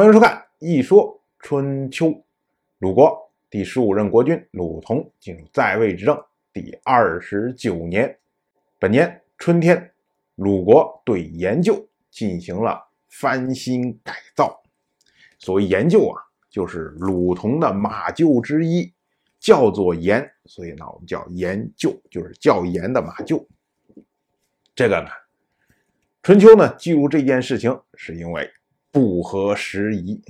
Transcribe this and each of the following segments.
欢迎收看《一说春秋》。鲁国第十五任国君鲁同进入在位执政第二十九年，本年春天，鲁国对研究进行了翻新改造。所谓研究啊，就是鲁同的马厩之一，叫做盐，所以呢，我们叫研究，就是叫盐的马厩。这个呢，春秋呢记录这件事情，是因为。不合时宜。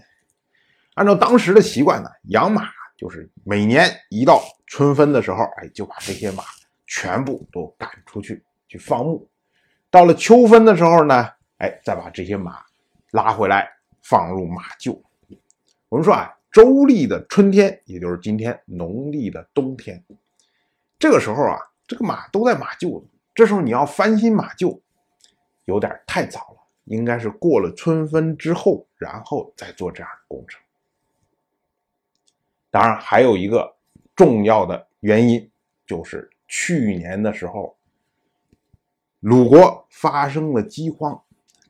按照当时的习惯呢，养马就是每年一到春分的时候，哎，就把这些马全部都赶出去去放牧。到了秋分的时候呢，哎，再把这些马拉回来放入马厩。我们说啊，周历的春天，也就是今天农历的冬天，这个时候啊，这个马都在马厩这时候你要翻新马厩，有点太早了。应该是过了春分之后，然后再做这样的工程。当然，还有一个重要的原因，就是去年的时候，鲁国发生了饥荒，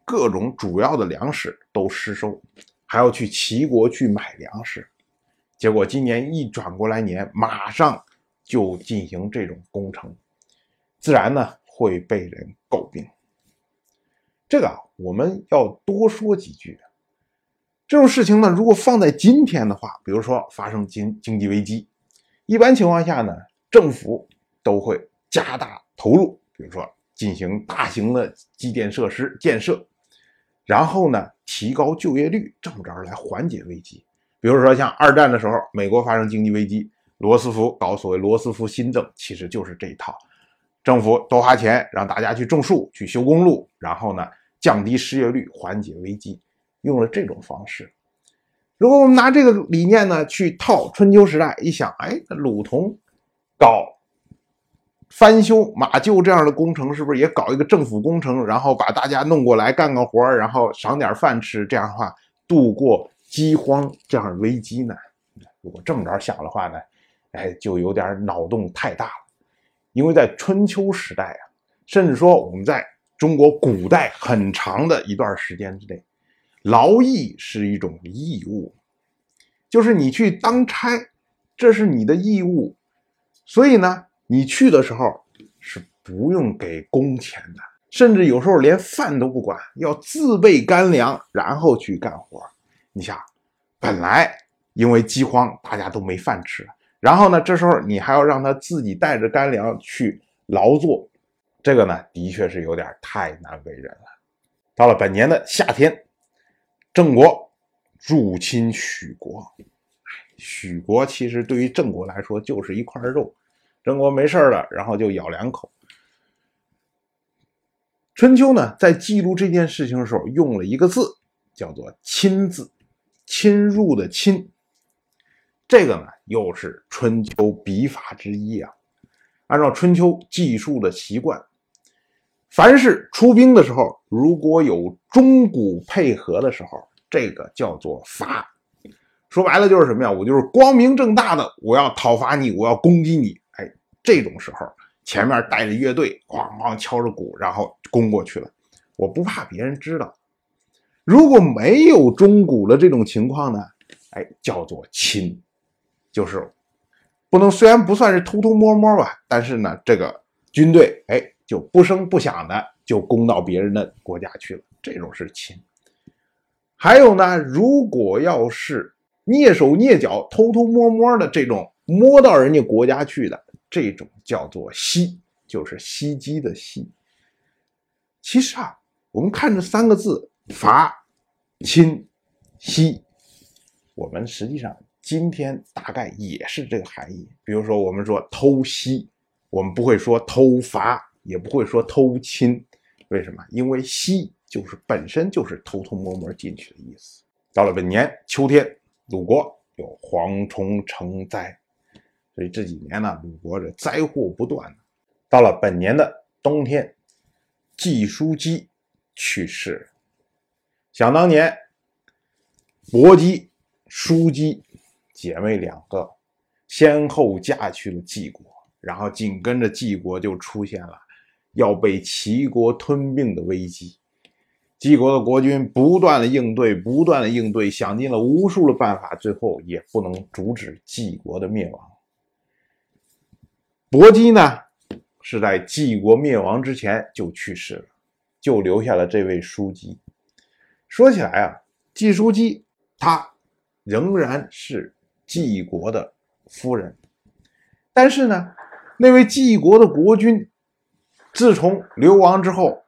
各种主要的粮食都失收，还要去齐国去买粮食。结果今年一转过来年，马上就进行这种工程，自然呢会被人诟病。这个啊，我们要多说几句。这种事情呢，如果放在今天的话，比如说发生经经济危机，一般情况下呢，政府都会加大投入，比如说进行大型的基建设施建设，然后呢，提高就业率，这么着来缓解危机。比如说像二战的时候，美国发生经济危机，罗斯福搞所谓罗斯福新政，其实就是这一套，政府多花钱让大家去种树、去修公路，然后呢。降低失业率，缓解危机，用了这种方式。如果我们拿这个理念呢去套春秋时代，一想，哎，鲁同搞翻修马厩这样的工程，是不是也搞一个政府工程，然后把大家弄过来干个活然后赏点饭吃，这样的话度过饥荒这样的危机呢？如果这么着想的话呢，哎，就有点脑洞太大了。因为在春秋时代啊，甚至说我们在。中国古代很长的一段时间之内，劳役是一种义务，就是你去当差，这是你的义务，所以呢，你去的时候是不用给工钱的，甚至有时候连饭都不管，要自备干粮，然后去干活。你想，本来因为饥荒大家都没饭吃，然后呢，这时候你还要让他自己带着干粮去劳作。这个呢，的确是有点太难为人了。到了本年的夏天，郑国入侵许国。许国其实对于郑国来说就是一块肉，郑国没事了，然后就咬两口。春秋呢，在记录这件事情的时候，用了一个字，叫做“侵”字，侵入的“侵”。这个呢，又是春秋笔法之一啊。按照春秋记述的习惯。凡是出兵的时候，如果有钟鼓配合的时候，这个叫做伐。说白了就是什么呀？我就是光明正大的，我要讨伐你，我要攻击你。哎，这种时候前面带着乐队，咣咣敲着鼓，然后攻过去了。我不怕别人知道。如果没有钟鼓的这种情况呢？哎，叫做侵，就是不能，虽然不算是偷偷摸摸吧，但是呢，这个军队哎。就不声不响的就攻到别人的国家去了，这种是侵。还有呢，如果要是蹑手蹑脚、偷偷摸摸的这种摸到人家国家去的，这种叫做袭，就是袭击的袭。其实啊，我们看这三个字“伐”、“侵”、“袭”，我们实际上今天大概也是这个含义。比如说，我们说偷袭，我们不会说偷伐。也不会说偷亲，为什么？因为西就是本身就是偷偷摸摸进去的意思。到了本年秋天，鲁国有蝗虫成灾，所以这几年呢，鲁国这灾祸不断。到了本年的冬天，季叔姬去世。想当年，伯姬、叔姬姐妹两个先后嫁去了季国，然后紧跟着季国就出现了。要被齐国吞并的危机，晋国的国君不断的应对，不断的应对，想尽了无数的办法，最后也不能阻止晋国的灭亡。伯姬呢，是在晋国灭亡之前就去世了，就留下了这位叔姬。说起来啊，季叔姬她仍然是晋国的夫人，但是呢，那位晋国的国君自从流亡之后。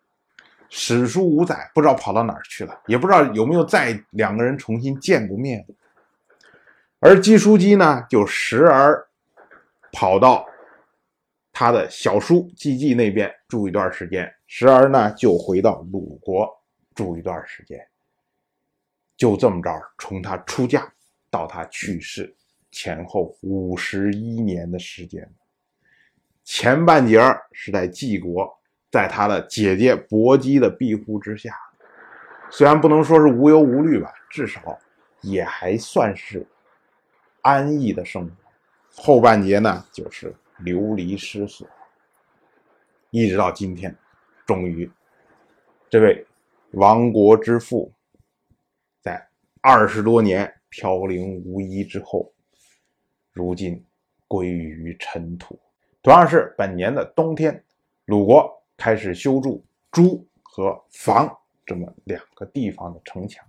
史书五载，不知道跑到哪儿去了，也不知道有没有再两个人重新见过面。而季叔姬呢，就时而跑到他的小叔季季那边住一段时间，时而呢就回到鲁国住一段时间。就这么着，从他出嫁到他去世，前后五十一年的时间。前半截是在季国。在他的姐姐薄姬的庇护之下，虽然不能说是无忧无虑吧，至少也还算是安逸的生活。后半截呢，就是流离失所，一直到今天，终于，这位亡国之父，在二十多年飘零无依之后，如今归于尘土。同样是本年的冬天，鲁国。开始修筑朱和房这么两个地方的城墙。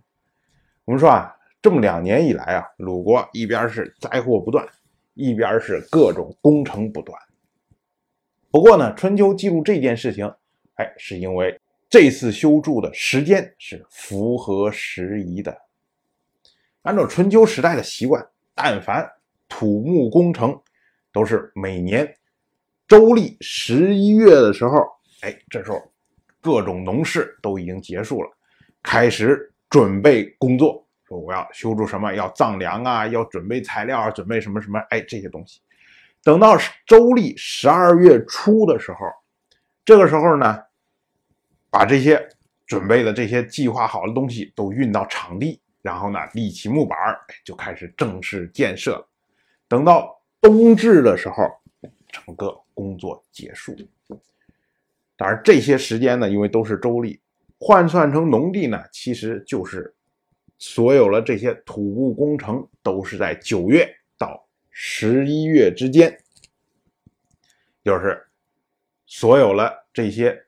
我们说啊，这么两年以来啊，鲁国一边是灾祸不断，一边是各种工程不断。不过呢，春秋记录这件事情，哎，是因为这次修筑的时间是符合时宜的。按照春秋时代的习惯，但凡土木工程，都是每年周历十一月的时候。哎，这时候各种农事都已经结束了，开始准备工作。说我要修筑什么，要丈量啊，要准备材料啊，准备什么什么，哎，这些东西。等到周历十二月初的时候，这个时候呢，把这些准备的这些计划好的东西都运到场地，然后呢，立起木板就开始正式建设。等到冬至的时候，整个工作结束。当然，这些时间呢，因为都是周历，换算成农历呢，其实就是所有了这些土木工程都是在九月到十一月之间，就是所有了这些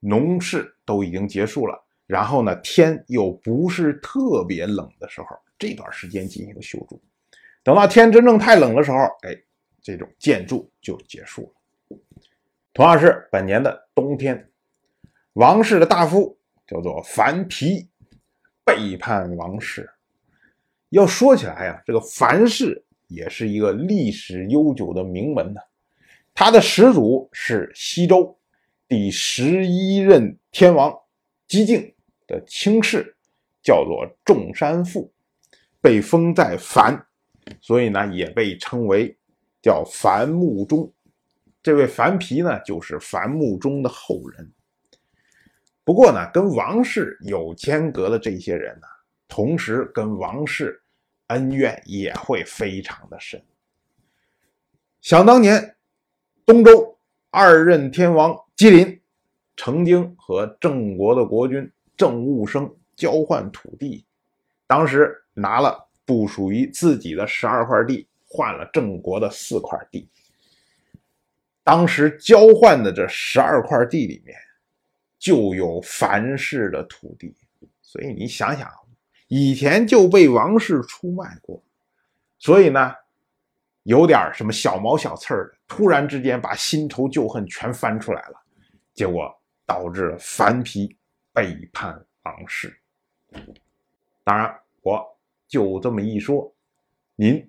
农事都已经结束了，然后呢，天又不是特别冷的时候，这段时间进行修筑，等到天真正太冷的时候，哎，这种建筑就结束了。同样是本年的冬天，王室的大夫叫做樊皮，背叛王室。要说起来呀，这个樊氏也是一个历史悠久的名门呢。他的始祖是西周第十一任天王姬靖的卿氏，叫做仲山父，被封在樊，所以呢也被称为叫樊穆中。这位樊皮呢，就是樊穆中的后人。不过呢，跟王室有间隔的这些人呢，同时跟王室恩怨也会非常的深。想当年，东周二任天王姬林曾经和郑国的国君郑务生交换土地，当时拿了不属于自己的十二块地，换了郑国的四块地。当时交换的这十二块地里面，就有樊氏的土地，所以你想想，以前就被王室出卖过，所以呢，有点什么小毛小刺儿，突然之间把新仇旧恨全翻出来了，结果导致樊皮背叛王室。当然，我就这么一说，您